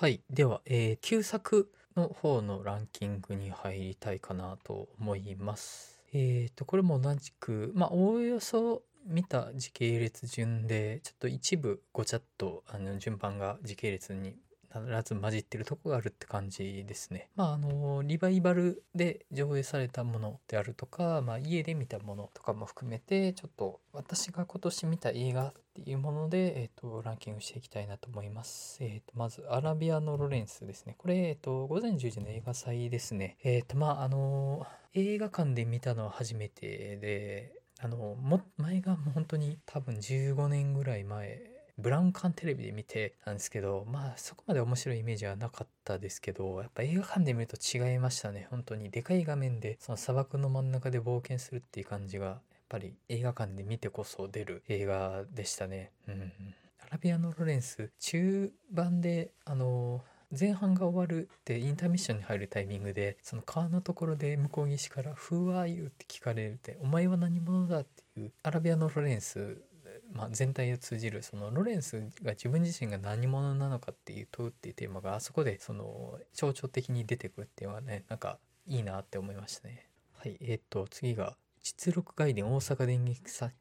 はい。では、えー旧作の方のランキングに入りたいかなと思います。えっ、と、これも同じく、まあ、おおよそ見た時系列順で、ちょっと一部ごちゃっと、あの、順番が時系列に必ず混じってるとこがあるって感じですね。まあ、あの、リバイバルで上映されたものであるとか、まあ、家で見たものとかも含めて、ちょっと私が今年見た映画っていうもので、えっ、と、ランキングしていきたいなと思います。えっ、と、まず、アラビアのロレンスですね。これ、えっ、と、午前10時の映画祭ですね。えっ、と、まあ、あの、映画館で見たのは初めてで、あの、も、前がもう本当に多分15年ぐらい前、ブラウン管テレビで見てたんですけど、まあそこまで面白いイメージはなかったですけど、やっぱ映画館で見ると違いましたね。本当にでかい画面でその砂漠の真ん中で冒険するっていう感じが、やっぱり映画館で見てこそ出る映画でしたね。うん。アラビアのロレンス、中盤で、あの、前半が終わるってインターミッションに入るタイミングでその川のところで向こう岸から「Who are you?」って聞かれるって「お前は何者だ?」っていうアラビアのロレンスまあ、全体を通じるそのロレンスが自分自身が何者なのかっていう問うっていうテーマがあそこでその象徴的に出てくるっていうのはねなんかいいなって思いましたね。はいえっ、と次が実録外伝大阪電撃作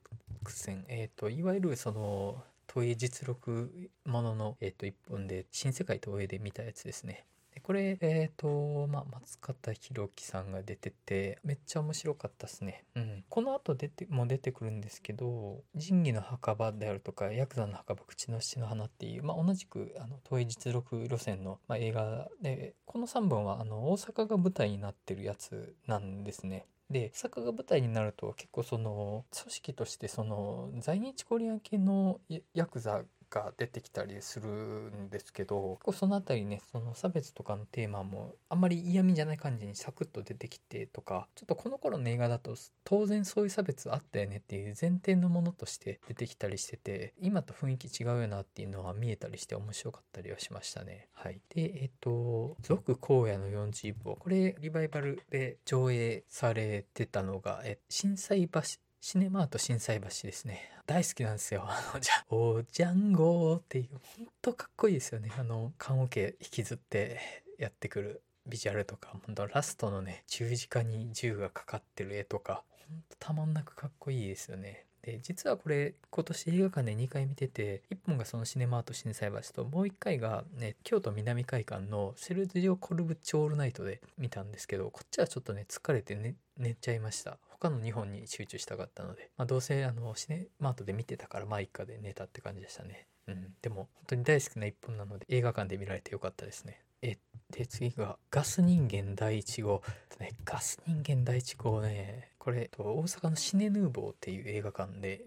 戦えっ、といわゆるその東映実録ものの、えっと一本で新世界東映で見たやつですね。これ、えっ、と、まあ、松方弘樹さんが出てて、めっちゃ面白かったですね。うん。この後出て、も出てくるんですけど、仁義の墓場であるとか、ヤクザの墓場、口の七の花っていう、まあ、同じく、あの、東映実録路線の、まあ、映画で、この3本は、あの、大阪が舞台になってるやつなんですね。で大阪が舞台になると結構その組織としてその在日コリアン系のヤクザが出てきたりするんですけど結構そのあたりねその差別とかのテーマもあんまり嫌味じゃない感じにサクッと出てきてとかちょっとこの頃の映画だと当然そういう差別あったよねっていう前提のものとして出てきたりしてて今と雰囲気違うよなっていうのは見えたりして面白かったりはしましたね。はい。でえっと「続荒野の40部」これリバイバルで上映されてたのがえ震災橋シネマート心斎橋ですね。大好きなんですよ。あの、じゃ、おジャンゴーっていう、ほんとかっこいいですよね。あの、棺桶引きずってやってくるビジュアルとか、ほんとラストのね、十字架に銃がかかってる絵とか、ほんとたまんなくかっこいいですよね。で実はこれ今年映画館で2回見てて1本がそのシネマート心斎橋ともう1回がね京都南会館のセルジオ・コルブチオールナイトで見たんですけどこっちはちょっとね疲れて寝寝ちゃいました他の2本に集中したかったので、まあ、どうせあのシネマートで見てたからまあ一家で寝たって感じでしたね。うん。でも本当に大好きな1本なので映画館で見られてよかったですね。えで次がガス人間第1号、ね、ガス人間第1号ね。これ大阪のシネヌーボーっていう映画館で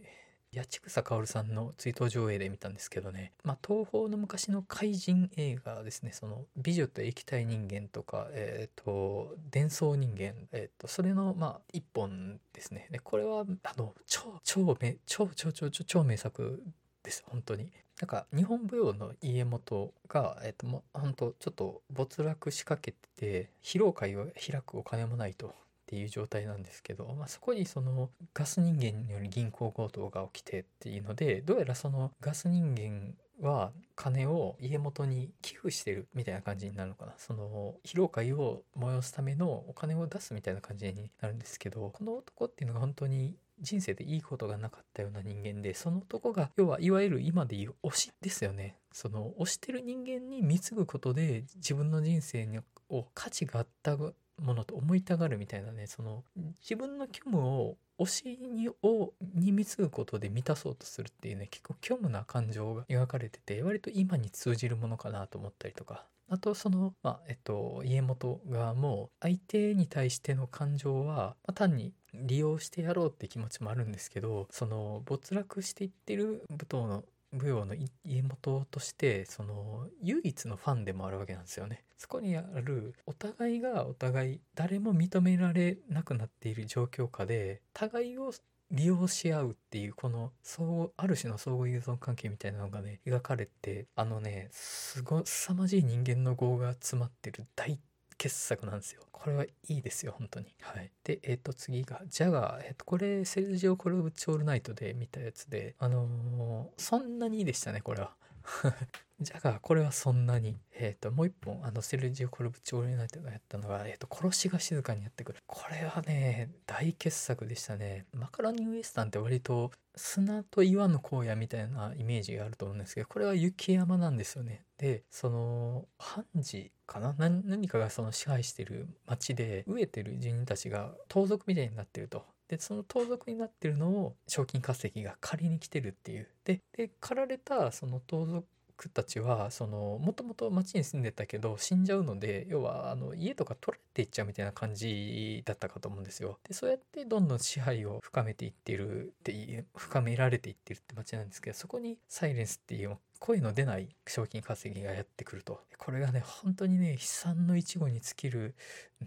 八千草薫さんの追悼上映で見たんですけどね、まあ、東宝の昔の怪人映画ですね。その「美女と液体人間」とか「え、ー、と伝送人間」え、ー、とそれのまあ一本ですね。でこれはあの超超名超超超超超名作です。本当に。なんか日本舞踊の家元が、えっと、も本当ちょっと没落しかけてて披露会を開くお金もないと。っていう状態なんですけど、まあ、そこにそのガス人間による銀行強盗が起きてっていうのでどうやらそのガス人間は金を家元に寄付してるみたいな感じになるのかな。その披露会を催すためのお金を出すみたいな感じになるんですけどこの男っていうのが本当に人生でいいことがなかったような人間でその男が要はいわゆる今でいう推しですよね。その推してる人間に貢ぐことで自分の人生を価値があったものと思いたがるみたいなねその自分の虚無を推しにをに貢ぐことで満たそうとするっていうね結構虚無な感情が描かれてて割と今に通じるものかなと思ったりとか。あとその、まあえっと、家元側も相手に対しての感情は、まあ、単に利用してやろうって気持ちもあるんですけどその没落していってる舞踏の舞踊の家元としてその唯一のファンでもあるわけなんですよね。そこにあるお互いがお互い誰も認められなくなっている状況下で互いを利用し合うっていうこのそうある種の相互依存関係みたいなのがね描かれてあのねすご凄まじい人間の業が詰まってる大傑作なんですよ。これはいいですよ、本当に。はい。で、えっ、ー、と、次が、ジャガー。えっ、ー、と、これ、セルジオ・コルブチョールナイトで見たやつで、あのー、そんなにいいでしたね、これは。じゃがこれはそんなに、えー、ともう一本あのセルジオ・コルブチオーレナイトがやったのが、えー、と殺しが静かにやってくる。これはね大傑作でしたね。マカロニウエスタンって割と砂と岩の荒野みたいなイメージがあると思うんですけどこれは雪山なんですよね。でその判事かな？何かがその支配してる町で飢えてる住人たちが盗賊みたいになってると。でその盗賊になってるのを賞金稼ぎが借りに来てるっていうでで狩られたその盗賊たちはそのもともと町に住んでたけど死んじゃうので要はあの家とか取られていっちゃうみたいな感じだったかと思うんですよ。でそうやってどんどん支配を深めていってるっていう深められていってるって町なんですけどそこにサイレンスっていう声の出ない賞金稼ぎがやってくると。これがね、本当にね、悲惨の一語に尽きる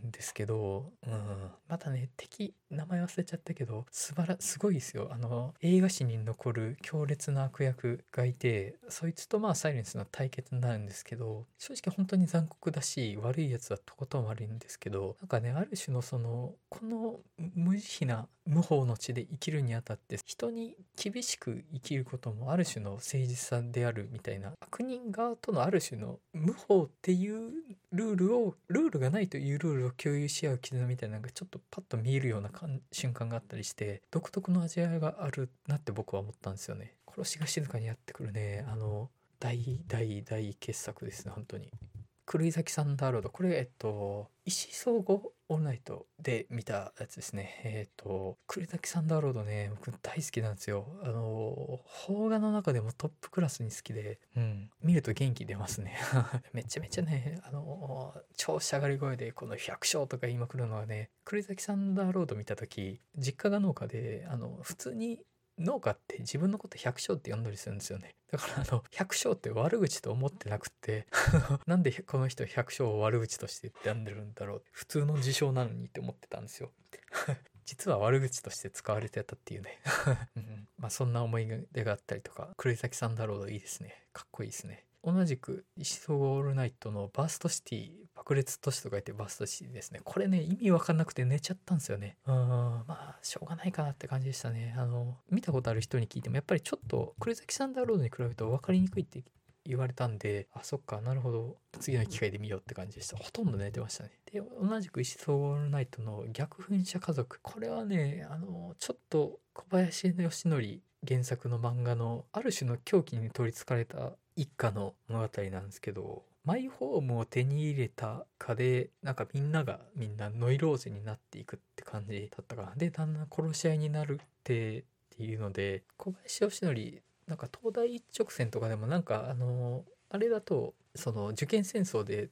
んですけど、うん、またね、敵、名前忘れちゃったけど、素晴ら、すごいですよ。あの、映画史に残る強烈な悪役がいて、そいつとまあサイレンスの対決になるんですけど、正直本当に残酷だし、悪いやつはとことん悪いんですけど、なんかね、ある種のその、この無慈悲な無法の地で生きるにあたって人に厳しく生きることもある種の誠実さであるみたいな悪人側とのある種の無法っていうルールをルールがないというルールを共有し合う絆みたいなのがちょっとパッと見えるような瞬間があったりして独特の味わいがあるなって僕は思ったんですよね。殺しが静かにやってくるね。あの大大大傑作ですね本当に。狂崎サンダーロード。これ、えっと、石総合オンライトで見たやつですね。えっと、狂崎サンダーロードね、僕大好きなんですよ。あの、邦画の中でもトップクラスに好きで、うん、見ると元気出ますね。めちゃめちゃね、あの、超しゃがり声でこの百姓とか言いまくるのはね、狂崎サンダーロード見た時、実家が農家で、あの、普通に農家って自分のこと百姓って呼んだりするんですよね。だからあの、百姓って悪口と思ってなくて なんでこの人百姓を悪口として呼んでるんだろう。普通の事象なのにって思ってたんですよ。実は悪口として使われてたっていうね うん、まあそんな思い出があったりとか、黒崎さんだろういいですね。かっこいいですね。同じく石総合オールナイトのバーストシティ爆裂都市と書いてバストシティですね。これね意味わかんなくて寝ちゃったんですよね。うんまあしょうがないかなって感じでしたね。あの見たことある人に聞いてもやっぱりちょっとクレザキサンダーロードに比べると分かりにくいって言われたんであそっかなるほど。次の機会で見ようって感じでした。ほとんど寝てましたね。で同じく石総合オールナイトの逆噴射家族。これはねあのちょっと小林義則原作の漫画のある種の狂気に取りつかれた一家の物語なんですけどマイホームを手に入れたかでなんかみんながみんなノイローゼになっていくって感じだったかな。でだんだん殺し合いになるってっていうので小林義則なんか東大一直線とかでもなんかあのあれだとその受験戦争で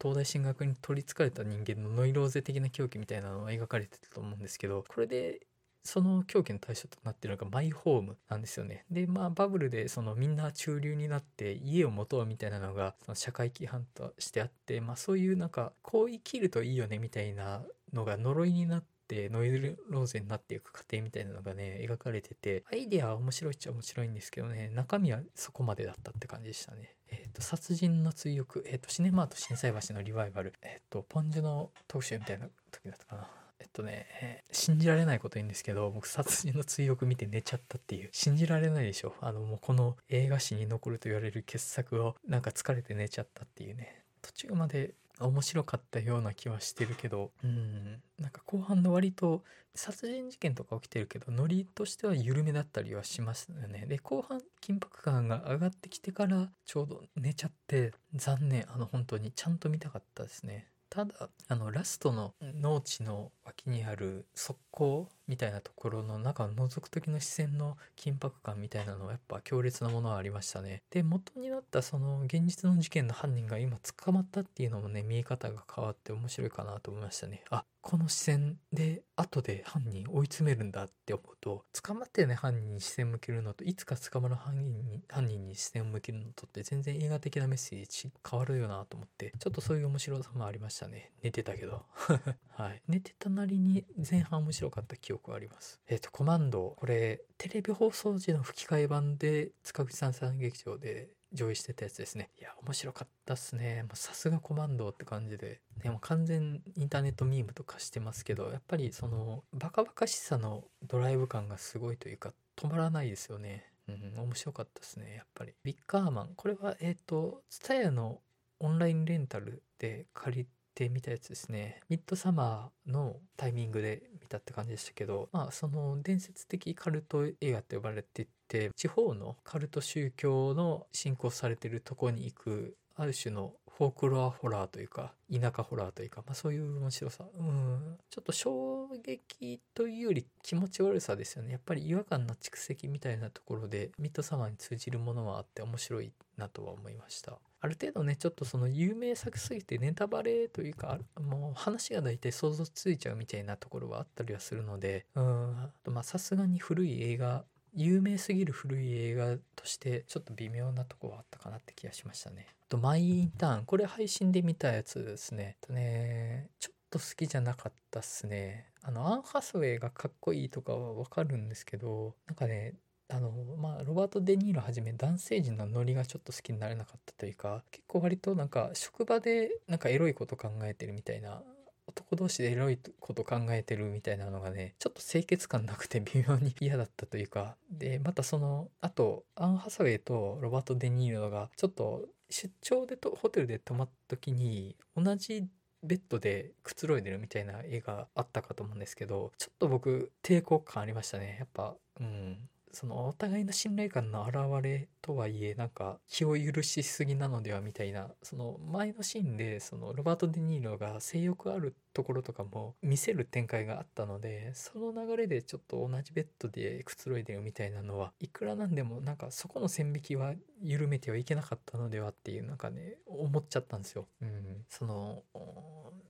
東大進学に取りつかれた人間のノイローゼ的な狂気みたいなのが描かれてたと思うんですけどこれでその狂気の対象となってるのがマイホームなんですよね。で、まあバブルでそのみんな中流になって家を持とうみたいなのがその社会規範としてあって、まあそういうなんかこう生きるといいよねみたいなのが呪いになってノイズローゼになっていく過程みたいなのがね描かれててアイデアは面白いっちゃ面白いんですけどね中身はそこまでだったって感じでしたね。えっ、ー、と殺人の追憶、えっ、ー、とシネマート心斎橋のリバイバル、えっ、ー、とポンジュの特集みたいな時だったかな。えっとね、信じられないこと言うんですけど、僕殺人の追憶見て寝ちゃったっていう。信じられないでしょ。あのもうこの映画史に残ると言われる傑作をなんか疲れて寝ちゃったっていうね。途中まで面白かったような気はしてるけど、うん、なんか後半の割と殺人事件とか起きてるけど、ノリとしては緩めだったりはしますよね。で、後半緊迫感が上がってきてからちょうど寝ちゃって残念。あの本当にちゃんと見たかったですね。ただあのラストの農地の脇にある側溝みたいなところの中を覗く時の視線の緊迫感みたいなのはやっぱ強烈なものはありましたね。で元になったその現実の事件の犯人が今捕まったっていうのもね見え方が変わって面白いかなと思いましたね。あこの視線で後で犯人追い詰めるんだって思うと捕まってね犯人に視線向けるのといつか捕まる犯人に犯人に視線を向けるのとって全然映画的なメッセージ変わるよなと思ってちょっとそういう面白さもありましたね寝てたけど はい寝てたなりに前半面白かった記憶はありますえっ、ー、とコマンドこれテレビ放送時の吹き替え版で塚口さんさん劇場で上映してたやつですね。いや、面白かったっすね。さすがコマンドって感じで。でも完全インターネットミームとかしてますけど、やっぱりそのバカバカしさのドライブ感がすごいというか、止まらないですよね。うん、面白かったですね、やっぱり。ビッカーマン。これは、えっ、と、ツタヤのオンラインレンタルで借りてみたやつですね。ミッドサマーのタイミングで見たって感じでしたけど、まあ、その伝説的カルト映画って呼ばれていて、地方のカルト宗教の信仰されてるとこに行く、ある種のフォークロアホラーというか、田舎ホラーというか、まあそういう面白さ。うん。ちょっと小撃というより気持ち悪さですよね。やっぱり違和感の蓄積みたいなところで、ミッドサマーに通じるものはあって面白いなとは思いました。ある程度ね、ちょっとその有名作すぎてネタバレというか、もう話が大体想像ついちゃうみたいなところはあったりはするので、うん。まあさすがに古い映画、有名すぎる古い映画としてちょっと微妙なとこはあったかなって気がしましたね。とマイインターン。これ配信で見たやつですね。とね、ちょっと好きじゃなかったっすね。あの、アン・ハスウェイがかっこいいとかはわかるんですけど、なんかね、あの、まあ、ロバート・デ・ニーロはじめ男性陣のノリがちょっと好きになれなかったというか、結構割となんか職場でなんかエロいこと考えてるみたいな男同士でエロいこと考えてるみたいなのがね、ちょっと清潔感なくて微妙に嫌だったというか、で、またその、あと、アン・ハサウェイとロバート・デ・ニーロが、ちょっと出張でとホテルで泊まった時に、同じベッドでくつろいでるみたいな絵があったかと思うんですけど、ちょっと僕、抵抗感ありましたね。やっぱ、うん。そのお互いの信頼感の表れとはいえなんか気を許しすぎなのではみたいなその前のシーンでそのロバート・デ・ニーロが性欲あるところとかも見せる展開があったのでその流れでちょっと同じベッドでくつろいでるみたいなのはいくらなんでもなんかそこの線引きは緩めてはいけなかったのではっていうなんかね思っちゃったんですよ。うん、その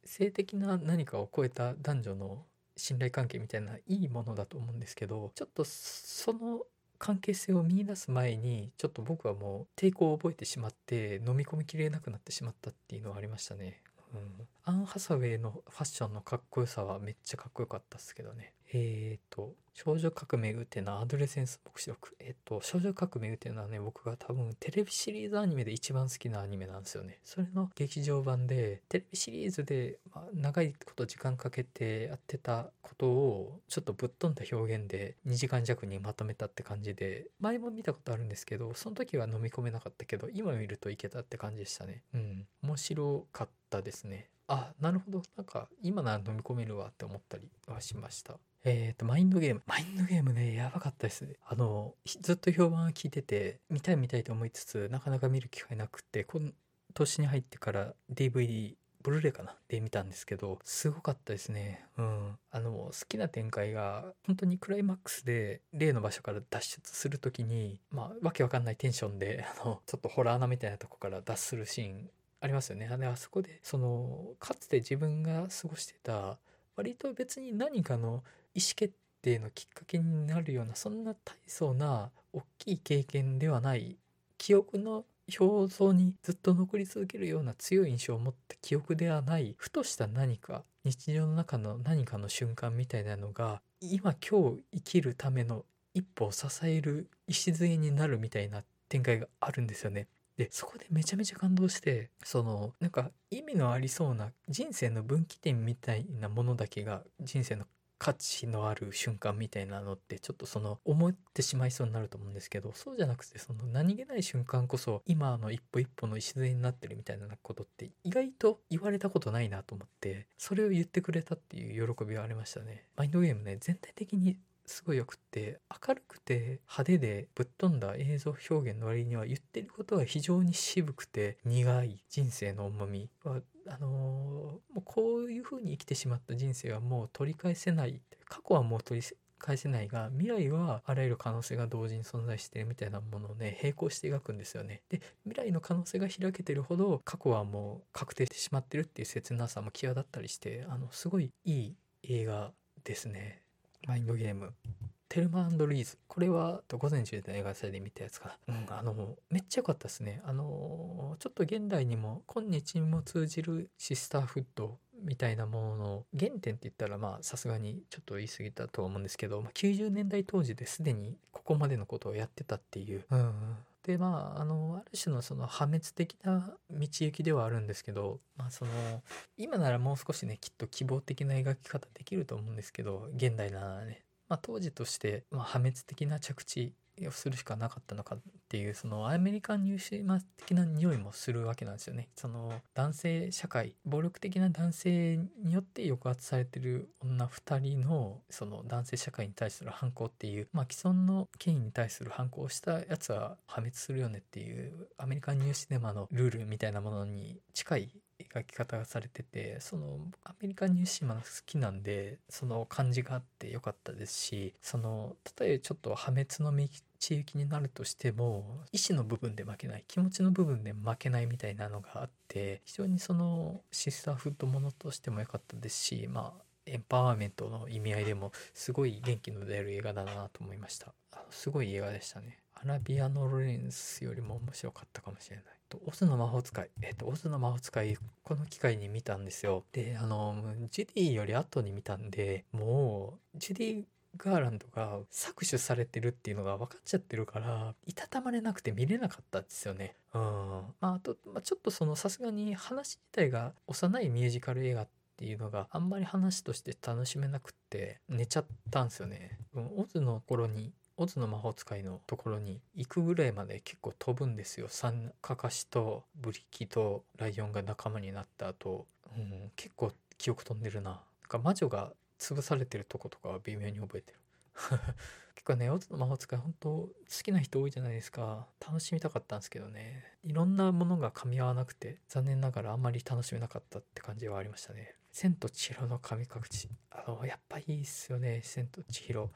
性的な何かを超えた男女の信頼関係みたいないいものだと思うんですけどちょっとその関係性を見出す前にちょっと僕はもう抵抗を覚えてしまって飲み込みきれなくなってしまったっていうのはありましたね。うん、アン・ハサウェイのファッションのかっこよさはめっちゃかっこよかったっすけどね。えーと、少女革命ウテナアドレセンス目視録。えっ、と、少女革命ウテナはね、僕が多分テレビシリーズアニメで一番好きなアニメなんですよね。それの劇場版で、テレビシリーズで、まあ、長いこと時間かけてやってたことを、ちょっとぶっ飛んだ表現で2時間弱にまとめたって感じで、前も見たことあるんですけど、その時は飲み込めなかったけど、今見るといけたって感じでしたね。うん。面白かったですね。あ、なるほど。なんか、今なら飲み込めるわって思ったりはしました。えっ、と、マインドゲーム。マインドゲームね、やばかったですね。あの、ずっと評判は聞いてて、見たい見たいと思いつつ、なかなか見る機会なくって、今年に入ってから DVD、ブルーレイかな？で見たんですけど、すごかったですね。うん。あの、好きな展開が、本当にクライマックスで、例の場所から脱出するときに、まあ、わけわかんないテンションで、あの、ちょっとホラー穴みたいなとこから脱するシーンありますよね。あ、あそこで、その、かつて自分が過ごしてた、割と別に何かの意思決定のきっかけになるようなそんな大層な大きい経験ではない記憶の表層にずっと残り続けるような強い印象を持った記憶ではないふとした何か日常の中の何かの瞬間みたいなのが今今日生きるための一歩を支える礎になるみたいな展開があるんですよね。でそこでめちゃめちゃ感動してそのなんか意味のありそうな人生の分岐点みたいなものだけが人生の価値のある瞬間みたいなのってちょっとその思ってしまいそうになると思うんですけどそうじゃなくてその何気ない瞬間こそ今の一歩一歩の礎になってるみたいなことって意外と言われたことないなと思ってそれを言ってくれたっていう喜びはありましたね。マインドゲームね全体的にすごいよくって明るくて派手でぶっ飛んだ映像表現の割には言ってることは非常に渋くて苦い人生の重みはあのーもうこういう風に生きてしまった人生はもう取り返せない過去はもう取り返せないが未来はあらゆる可能性が同時に存在してるみたいなものをね並行して描くんですよねで未来の可能性が開けてるほど過去はもう確定してしまってるっていう切なさも際立ったりしてあのすごいいい映画ですねマインドゲーム。テルマルイーズ。これは、午前中で映画祭で見たやつかな。うん、あの、めっちゃ良かったですね。あの、ちょっと現代にも、今日にも通じるシスターフッドみたいなものの原点って言ったら、まあ、さすがにちょっと言い過ぎたとは思うんですけど、まあ、90年代当時ですでにここまでのことをやってたっていう。うん、でまああのある種のその破滅的な道行きではあるんですけど、まあ、その今ならもう少しねきっと希望的な描き方できると思うんですけど現代ならね、まあ、当時として、まあ、破滅的な着地をするしかなかったのかっていうそのアメリカンニューシーマ的な匂いもするわけなんですよね。その男性社会暴力的な男性によって抑圧されてる女2人のその男性社会に対する反抗っていうまあ既存の権威に対する反抗をしたやつは破滅するよねっていうアメリカンニューシネマのルールみたいなものに近い描き方がされててそのアメリカンニューシーマが好きなんでその感じがあってよかったですしその例えちょっと破滅の道行きになるとしても意志の部分で負けない気持ちの部分で負けないみたいなのがあって非常にそのシスターフッドものとしても良かったですしまあエンパワーメントの意味合いでもすごい元気の出る映画だなと思いました。すごい映画でしたね。アラビアのロレンスよりも面白かったかもしれない。と、オズの魔法使い。えっ、と、オズの魔法使い、この機会に見たんですよ。で、あの、ジュディより後に見たんで、もう、ジュディガーランドが搾取されてるっていうのが分かっちゃってるからいたたまれなくて見れなかったんですよね。うん。まああと、まあ、ちょっとそのさすがに話自体が幼いミュージカル映画っていうのがあんまり話として楽しめなくって寝ちゃったんですよね。オズの頃にオズの魔法使いのところに行くぐらいまで結構飛ぶんですよ。三カカシとブリキとライオンが仲間になった後、うん、結構記憶飛んでるな。なんか魔女が潰されてるとことかは微妙に覚えてる。結構ね、オズの魔法使い本当好きな人多いじゃないですか。楽しみたかったんですけどね。いろんなものが噛み合わなくて、残念ながらあんまり楽しめなかったって感じはありましたね。千と千尋の神隠し。あの、やっぱいいっすよね、千と千尋。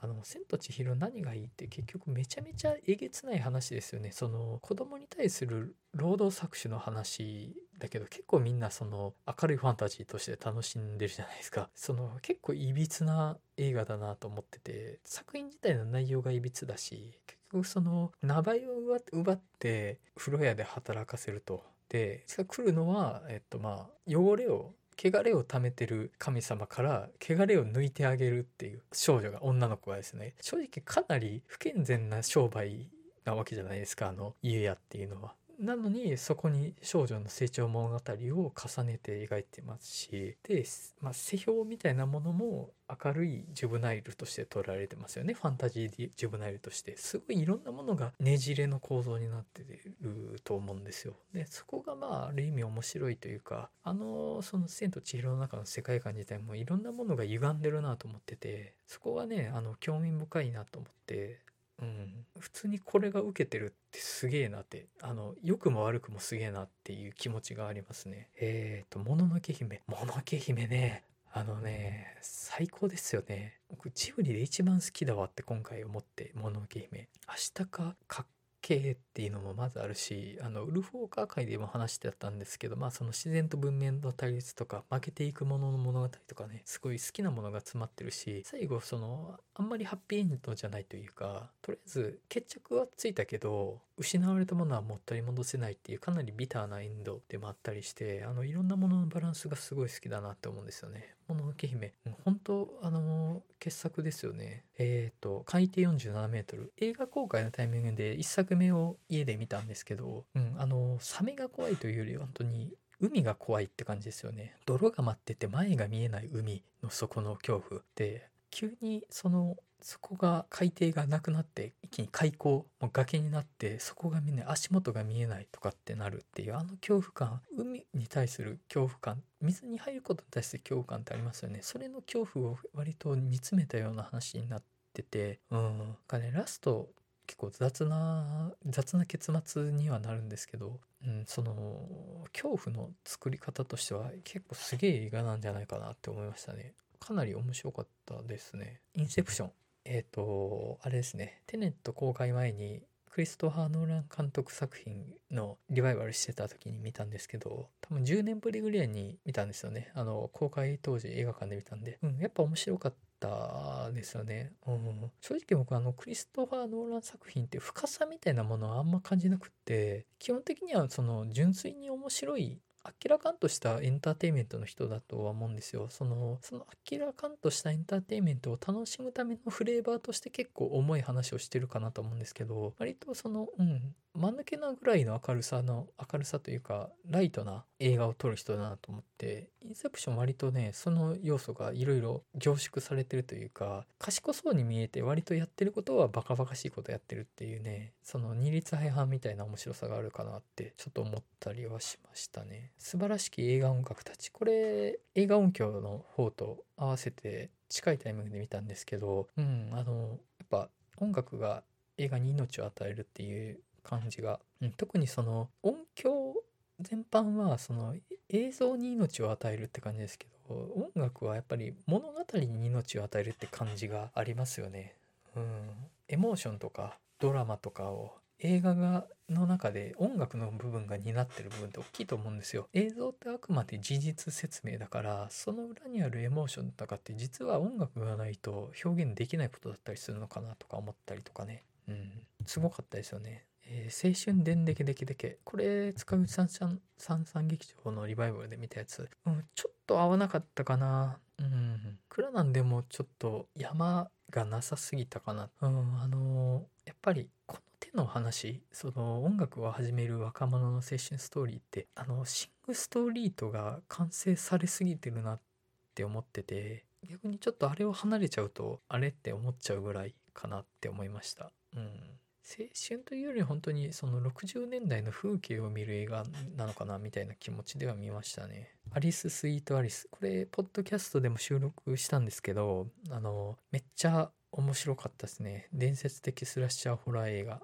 あの、千と千尋何がいいって結局めちゃめちゃえげつない話ですよね。その、子供に対する労働搾取の話だけど結構みんなその明るいファンタジーとして楽しんでるじゃないですか。その結構いびつな映画だなと思ってて、作品自体の内容がいびつだし、結局その名前を奪って風呂屋で働かせると。で、来るのは、えっとまあ、汚れを汚れを貯めてる神様から汚れを抜いてあげるっていう少女が女の子がですね。正直かなり不健全な商売なわけじゃないですかあの家屋っていうのは。なのにそこに少女の成長物語を重ねて描いてますし。で、まあ、世評みたいなものも明るいジュブナイルとして捉えられてますよね。ファンタジージュブナイルとして。すごいいろんなものがねじれの構造になってると思うんですよ。でそこがまあある意味面白いというかあのその「千と千尋」の中の世界観自体もいろんなものが歪んでるなと思っててそこがねあの興味深いなと思ってうん、普通にこれが受けてるってすげえなってあの良くも悪くもすげえなっていう気持ちがありますね。えっ、ー、と「もののけ姫」「もののけ姫ね」あのね最高ですよね。僕ジブリで一番好きだわって今回思って「もののけ姫」明日かかっ系っていうのもまずあるしあのウルフ・ォーカー界でも話してたんですけどまあその自然と文明の対立とか負けていくものの物語とかねすごい好きなものが詰まってるし最後そのあんまりハッピーエンドじゃないというかとりあえず決着はついたけど失われたものはもう取り戻せないっていうかなりビターなエンドでもあったりしてあのいろんなもののバランスがすごい好きだなって思うんですよね。もののけ姫本当あの傑作ですよね。えっ、ー、と海底47メートル映画公開のタイミングで1作目を家で見たんですけど、うん、あのサメが怖いというより本当に海が怖いって感じですよね。泥が舞ってて前が見えない海の底の恐怖で急にそのそこが海底がなくなって一気に海溝もう崖になってそこが見えな足元が見えないとかってなるっていうあの恐怖感海に対する恐怖感水に入ることに対して恐怖感ってありますよね。それの恐怖を割と煮詰めたような話になっててうん。かねラスト結構雑な雑な結末にはなるんですけど、うん、その恐怖の作り方としては結構すげえ映画なんじゃないかなって思いましたね。かなり面白かったですね。インセプション。えっ、ー、と、あれですね、テネット公開前にクリストファー・ノーラン監督作品のリバイバルしてた時に見たんですけど、多分10年ぶりぐらいに見たんですよね。あの、公開当時映画館で見たんで、うん、やっぱ面白かったですよね。うん、正直僕あの、クリストファー・ノーラン作品って深さみたいなものはあんま感じなくって、基本的にはその純粋に面白い明らかんとしたエンターテインメントの人だとは思うんですよ。その、その明らかんとしたエンターテインメントを楽しむためのフレーバーとして結構重い話をしてるかなと思うんですけど、割とその、うん、間抜けなぐらいの明るさの、明るさというか、ライトな映画を撮る人だなと思って、インセプション割とねその要素がいろいろ凝縮されてるというか賢そうに見えて割とやってることはバカバカしいことやってるっていうねその二律背反みたいな面白さがあるかなってちょっと思ったりはしましたね素晴らしき映画音楽たちこれ映画音響の方と合わせて近いタイミングで見たんですけどうんあのやっぱ音楽が映画に命を与えるっていう感じが、うん、特にその音響全般はその映像に命を与えるって感じですけど音楽はやっぱり物語に命を与えるって感じがありますよね。うん、エモーションとかドラマとかを映画がの中で音楽の部分が担ってる部分って大きいと思うんですよ。映像ってあくまで事実説明だからその裏にあるエモーションとかって実は音楽がないと表現できないことだったりするのかなとか思ったりとかね。うん、すごかったですよね。えー、青春でんでけでけでけ。これ、塚口さん三三劇場のリバイバルで見たやつ。うん、ちょっと合わなかったかな。うん。クラナンでもちょっと山がなさすぎたかな。うん、あのー、やっぱり、このの話、その音楽を始める若者の青春ストーリーって、あの、シングストリートが完成されすぎてるなって思ってて、逆にちょっとあれを離れちゃうと、あれって思っちゃうぐらいかなって思いました。うん。青春というより本当にその60年代の風景を見る映画なのかなみたいな気持ちでは見ましたね。アリス・スイート・アリス。これ、ポッドキャストでも収録したんですけど、あの、めっちゃ面白かったですね。伝説的スラッシャーホラー映画。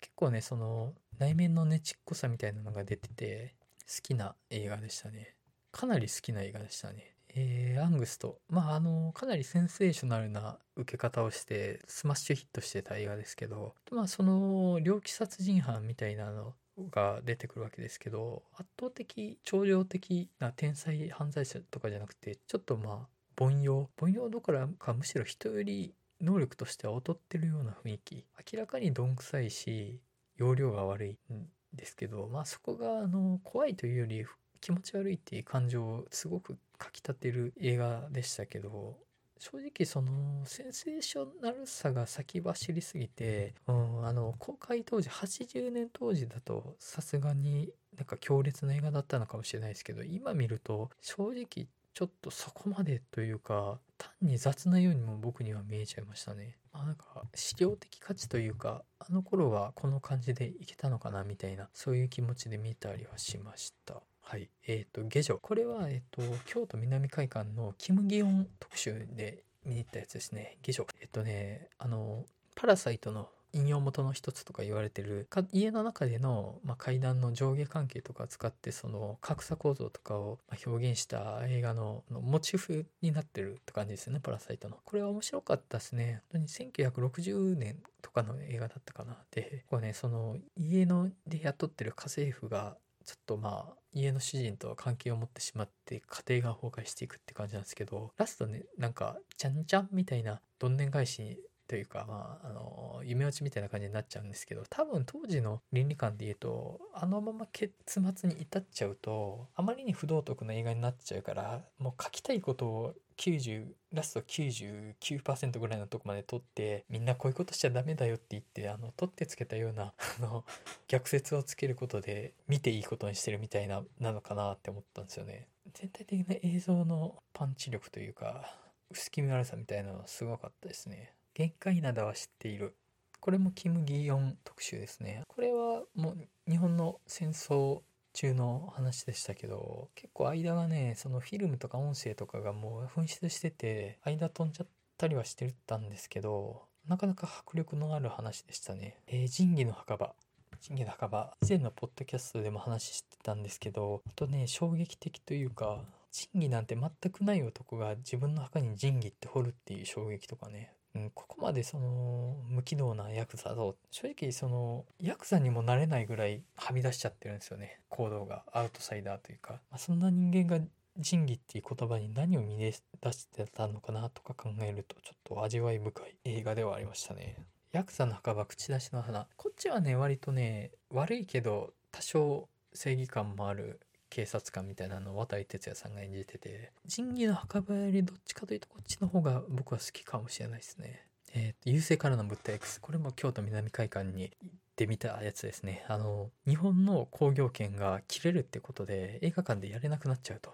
結構ね、その内面のねちっこさみたいなのが出てて、好きな映画でしたね。かなり好きな映画でしたね。えー、アングスト。まあ、あの、かなりセンセーショナルな受け方をして、スマッシュヒットしてた映画ですけど、まあ、その、猟奇殺人犯みたいなのが出てくるわけですけど、圧倒的、超常的な天才犯罪者とかじゃなくて、ちょっとまあ、凡庸。凡庸どころか、むしろ人より能力としては劣ってるような雰囲気。明らかにどんくさいし、容量が悪いんですけど、まあそこが、あの、怖いというより、気持ち悪いっていう感情をすごくかき立てる映画でしたけど正直そのセンセーショナルさが先走りすぎて、うん、あの公開当時80年当時だとさすがになんか強烈な映画だったのかもしれないですけど今見ると正直ちょっとそこまでというか単に雑なようにも僕には見えちゃいましたね。まあなんか資料的価値というかあの頃はこの感じでいけたのかなみたいなそういう気持ちで見たりはしました。はい。えっ、ー、と、下女。これは、えっ、と、京都南会館のキム・ギヨン特集で見に行ったやつですね。下女。えっ、とね、あの、パラサイトの引用元の一つとか言われてる家の中での、まあ、階段の上下関係とかを使ってその格差構造とかを表現した映画のモチーフになってるって感じですよねパラサイトの。これは面白かったですね。本当に1960年とかの映画だったかな。でこうねその家ので雇ってる家政婦がちょっとまあ家の主人とは関係を持ってしまって家庭が崩壊していくって感じなんですけどラストねなんかちゃんちゃんみたいなどんでん返しというかまああの夢落ちみたいな感じになっちゃうんですけど多分当時の倫理観で言うとあのまま結末に至っちゃうとあまりに不道徳な映画になっちゃうからもう書きたいことを90ラスト99%ぐらいのとこまで取ってみんなこういうことしちゃダメだよって言ってあの取ってつけたような あの逆説をつけることで見ていいことにしてるみたいななのかなって思ったんですよね。全体的な映像のパンチ力というか薄気味悪さみたいなのはすごかったですね。限界灘は知っている。これもキム・ギヨン特集ですね。これはもう日本の戦争中の話でしたけど結構間がねそのフィルムとか音声とかがもう紛失してて間飛んじゃったりはしてたんですけどなかなか迫力のある話でしたね。えー、仁義の墓場。仁義の墓場。以前のポッドキャストでも話してたんですけどあとね衝撃的というか仁義なんて全くない男が自分の墓に仁義って掘るっていう衝撃とかね。うん、ここまでその無機能なヤクザと正直そのヤクザにもなれないぐらいはみ出しちゃってるんですよね。行動がアウトサイダーというか、まあ、そんな人間が仁義っていう言葉に何を見出してたのかなとか考えるとちょっと味わい深い映画ではありましたね。ヤクザの墓場口出しの花。こっちはね割とね悪いけど多少正義感もある警察官みたいなのを渡哲也さんが演じてて仁義の墓場よりどっちかというとこっちの方が僕は好きかもしれないですね。えー、優勢からの物体 X これも京都南海館に行ってみたやつですね。あの日本の興行権が切れるってことで映画館でやれなくなっちゃうと。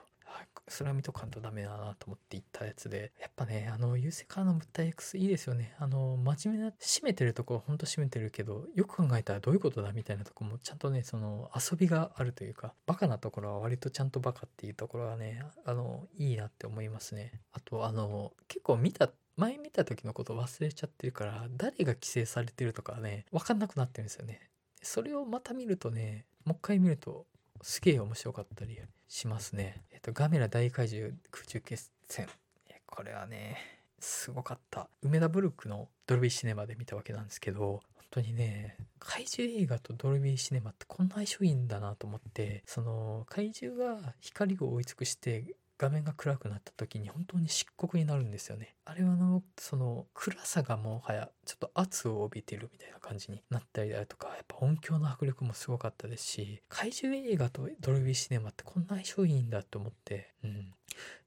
それは見とかんとダメだなと思って行ったやつで、やっぱね、あの、優勢からの物体 X いいですよね。あの、真面目な、締めてるとこはほんと締めてるけど、よく考えたらどういうことだみたいなとこもちゃんとね、その遊びがあるというか、バカなところは割とちゃんとバカっていうところがね、あの、いいなって思いますね。あと、あの、結構見た前見た時のこと忘れちゃってるから誰が規制されてるとかね分かんなくなってるんですよねそれをまた見るとねもう一回見るとすげえ面白かったりしますね。えっとガメラ大怪獣空中決戦。これはねすごかった。梅田ブルックのドルビーシネマで見たわけなんですけど本当にね怪獣映画とドルビーシネマってこんな相性いいんだなと思ってその怪獣が光を追い尽くして画面が暗くなった時に本当に漆黒になるんですよね。あれはあの、その暗さがもはやちょっと圧を帯びてるみたいな感じになったりだとか、やっぱ音響の迫力もすごかったですし、怪獣映画とドルビーシネマってこんな相性いいんだと思って、うん。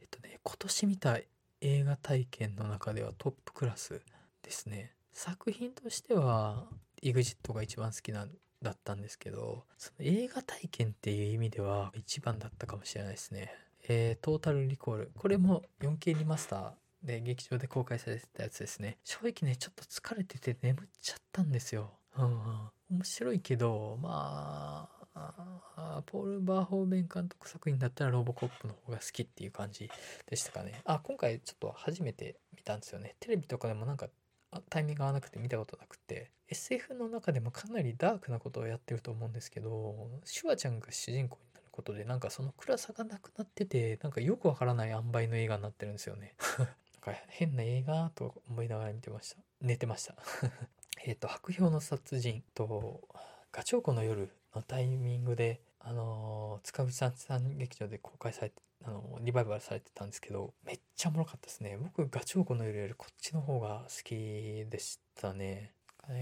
えっとね、今年見た映画体験の中ではトップクラスですね。作品としては EXIT が一番好きなんだったんですけど、その映画体験っていう意味では一番だったかもしれないですね。えー、トータルリコール。これも 4K リマスターで劇場で公開されてたやつですね。正直ね、ちょっと疲れてて眠っちゃったんですよ。うん、うん。面白いけど、まあ、ポール・バーホーベン監督作品だったらロボコップの方が好きっていう感じでしたかね。あ、今回ちょっと初めて見たんですよね。テレビとかでもなんかタイミング合わなくて見たことなくて SF の中でもかなりダークなことをやってると思うんですけどシュワちゃんが主人公にことでなんかその暗さがなくなっててなんかよくわからない塩梅の映画になってるんですよね。なんか変な映画と思いながら見てました。寝てました。えっと白氷の殺人とガチョウコの夜のタイミングであのー、塚口さん劇場で公開されてあのリバイバルされてたんですけどめっちゃおもろかったですね。僕ガチョウコの夜よりこっちの方が好きでしたね。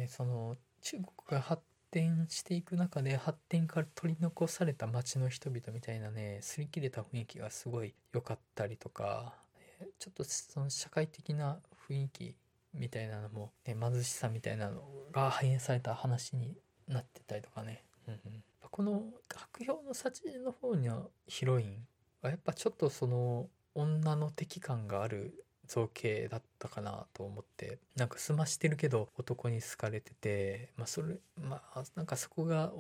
その中国が発展していく中で発展から取り残された町の人々みたいなね擦り切れた雰囲気がすごい良かったりとかちょっとその社会的な雰囲気みたいなのも、ね、貧しさみたいなのが反映された話になってたりとかね、うんうん、この白氷の幸の方にはヒロインはやっぱちょっとその女の敵感がある造形だったかなと思ってなんか済ましてるけど男に好かれててまあそれまあなんかそこが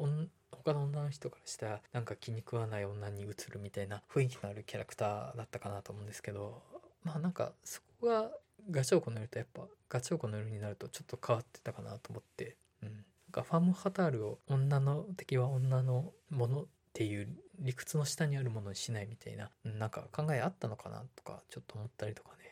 他の女の人からしたらなんか気に食わない女に映るみたいな雰囲気のあるキャラクターだったかなと思うんですけどまあなんかそこがガチョウコの色とやっぱガチョウコの色になるとちょっと変わってたかなと思ってうん。なんかファム・ハタールを女の敵は女のものっていう理屈の下にあるものにしないみたいななんか考えあったのかなとかちょっと思ったりとかね。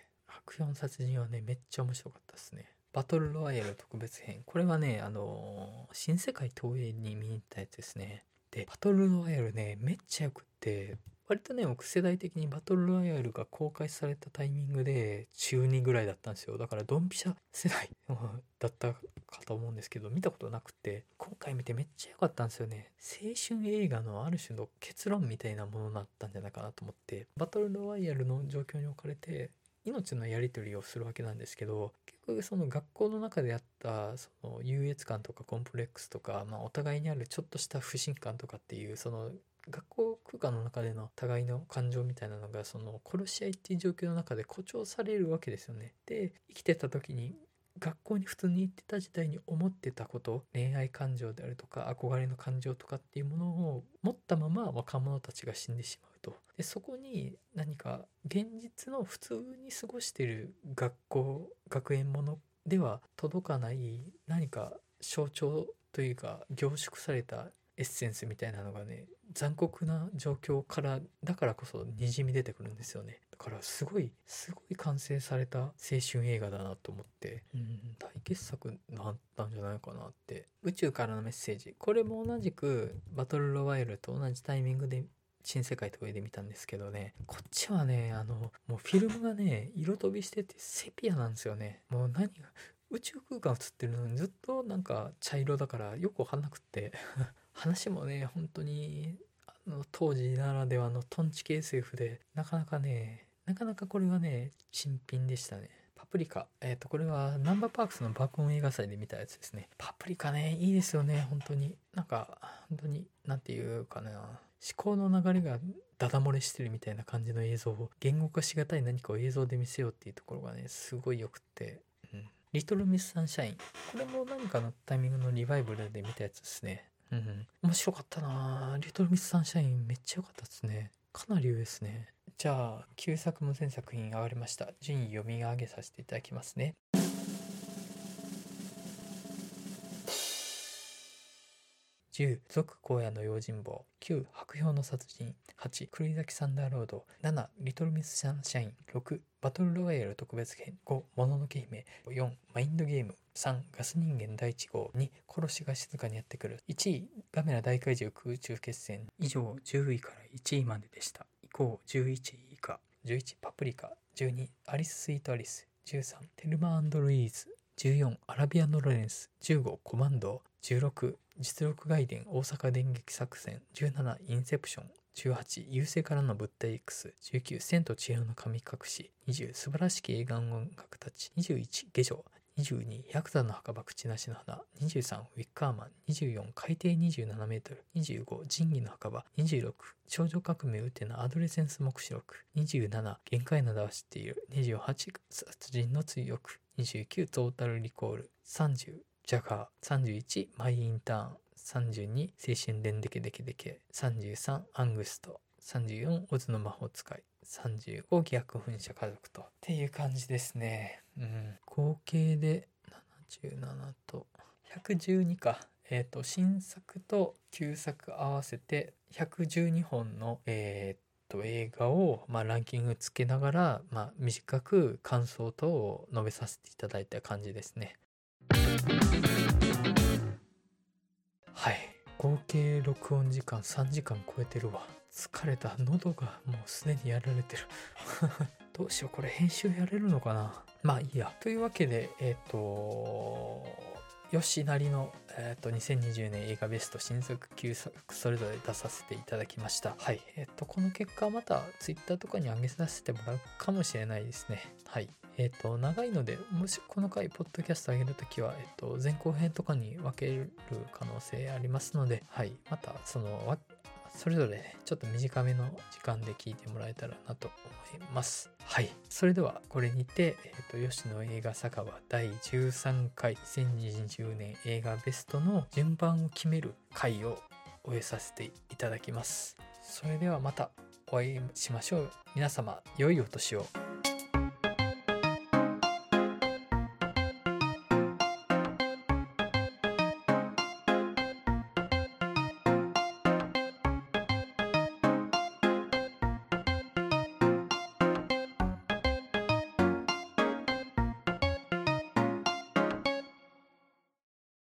白四殺人はね、めっちゃ面白かったですね。バトルロワイヤル特別編。これはね、あのー、新世界東映に見に行ったやつですね。で、バトルロワイヤルね、めっちゃよくって、割とね、僕世代的にバトルロワイヤルが公開されたタイミングで中2ぐらいだったんですよ。だからドンピシャ世代 だったかと思うんですけど、見たことなくて、今回見てめっちゃ良かったんですよね。青春映画のある種の結論みたいなものだったんじゃないかなと思って、バトルロワイヤルの状況に置かれて、命のやり取りをするわけなんですけど結局その学校の中であったその優越感とかコンプレックスとか、まあ、お互いにあるちょっとした不信感とかっていうその学校空間の中での互いの感情みたいなのがその殺し合いっていう状況の中で誇張されるわけですよね。で生きてた時に学校に普通に行ってた時代に思ってたこと恋愛感情であるとか憧れの感情とかっていうものを持ったまま若者たちが死んでしまうと。でそこに何か現実の普通に過ごしてる学校学園ものでは届かない何か象徴というか凝縮されたエッセンスみたいなのがね残酷な状況からだからこそにじみ出てくるんですよね。からすごいすごい完成された青春映画だなと思ってうん大傑作になったんじゃないかなって。宇宙からのメッセージ。これも同じくバトルロワイヤルと同じタイミングで新世界東映で見たんですけどね。こっちはねあのもうフィルムがね 色飛びしててセピアなんですよね。もう何が宇宙空間映ってるのにずっとなんか茶色だからよくわかんなくって。話もね本当にあの当時ならではのトンチ系 SF でなかなかねなかなかこれはね新品でしたね。パプリカ。えっ、ー、とこれはナンバーパークスの爆音映画祭で見たやつですね。パプリカねいいですよね。本当に。なんか本当に何て言うかな。思考の流れがダダ漏れしてるみたいな感じの映像を言語化しがたい何かを映像で見せようっていうところがねすごいよくって、うん、リトルミスサンシャイン。これも何かのタイミングのリバイバルで見たやつですね。うん、うん、面白かったな。リトルミスサンシャインめっちゃ良かったですね。かなり上ですね。じゃあ旧作無線作品上がりました。順位読み上げさせていただきますね。10続荒野の用心棒。9白氷の殺人。8栗崎サンダーロード。7リトルミスシャンシャイン。6バトルロワイヤル特別編。5もののけ姫。4マインドゲーム。3ガス人間第1号。2殺しが静かにやってくる。1位ガメラ大怪獣空中決戦。以上10位から1位まででした。11位以下11パプリカ12アリス・スイート・アリス13テルマルイーズ14アラビアン・ロレンス15コマンド16実力外伝大阪電撃作戦17インセプション18優勢からの物体 X19 千と千尋の神隠し20素晴らしき映画音楽たち21下女。22ヤクザの墓場口なしの花。23ウィッカーマン。24海底27メートル。25仁義の墓場。26少女革命ウテナアドレセンス目視録。27限界などは知っている。28殺人の追憶。29トータルリコール。30ジャガー。31マイインターン。32青春伝デケデケデケ33アングスト。34オズの魔法使い。35逆噴射家族とっていう感じですね。うん。合計で77と112か。えっ、ー、と新作と旧作合わせて112本のえー、と映画を、まあ、ランキングつけながら、まあ、短く感想等を述べさせていただいた感じですね。はい。合計録音時間3時間超えてるわ。疲れた。喉がもうすでにやられてる。どうしようこれ編集やれるのかな？まあいいや。というわけでえっ、ー、とよしなりの、えーと、2020年映画ベスト新作旧作それぞれ出させていただきました。はい。えっ、ー、とこの結果また Twitter とかに上げさせてもらうかもしれないですね。はい。えっ、ー、と長いのでもしこの回ポッドキャスト上げるときは、えっ、と前後編とかに分ける可能性ありますのではい。またそのそれぞれ、ね、ちょっと短めの時間で聞いてもらえたらなと思います。はい。それでは、これにて、えっ、ー、と、吉野映画酒場第13回2020年映画ベストの順番を決める回を終えさせていただきます。それではまたお会いしましょう。皆様、良いお年を。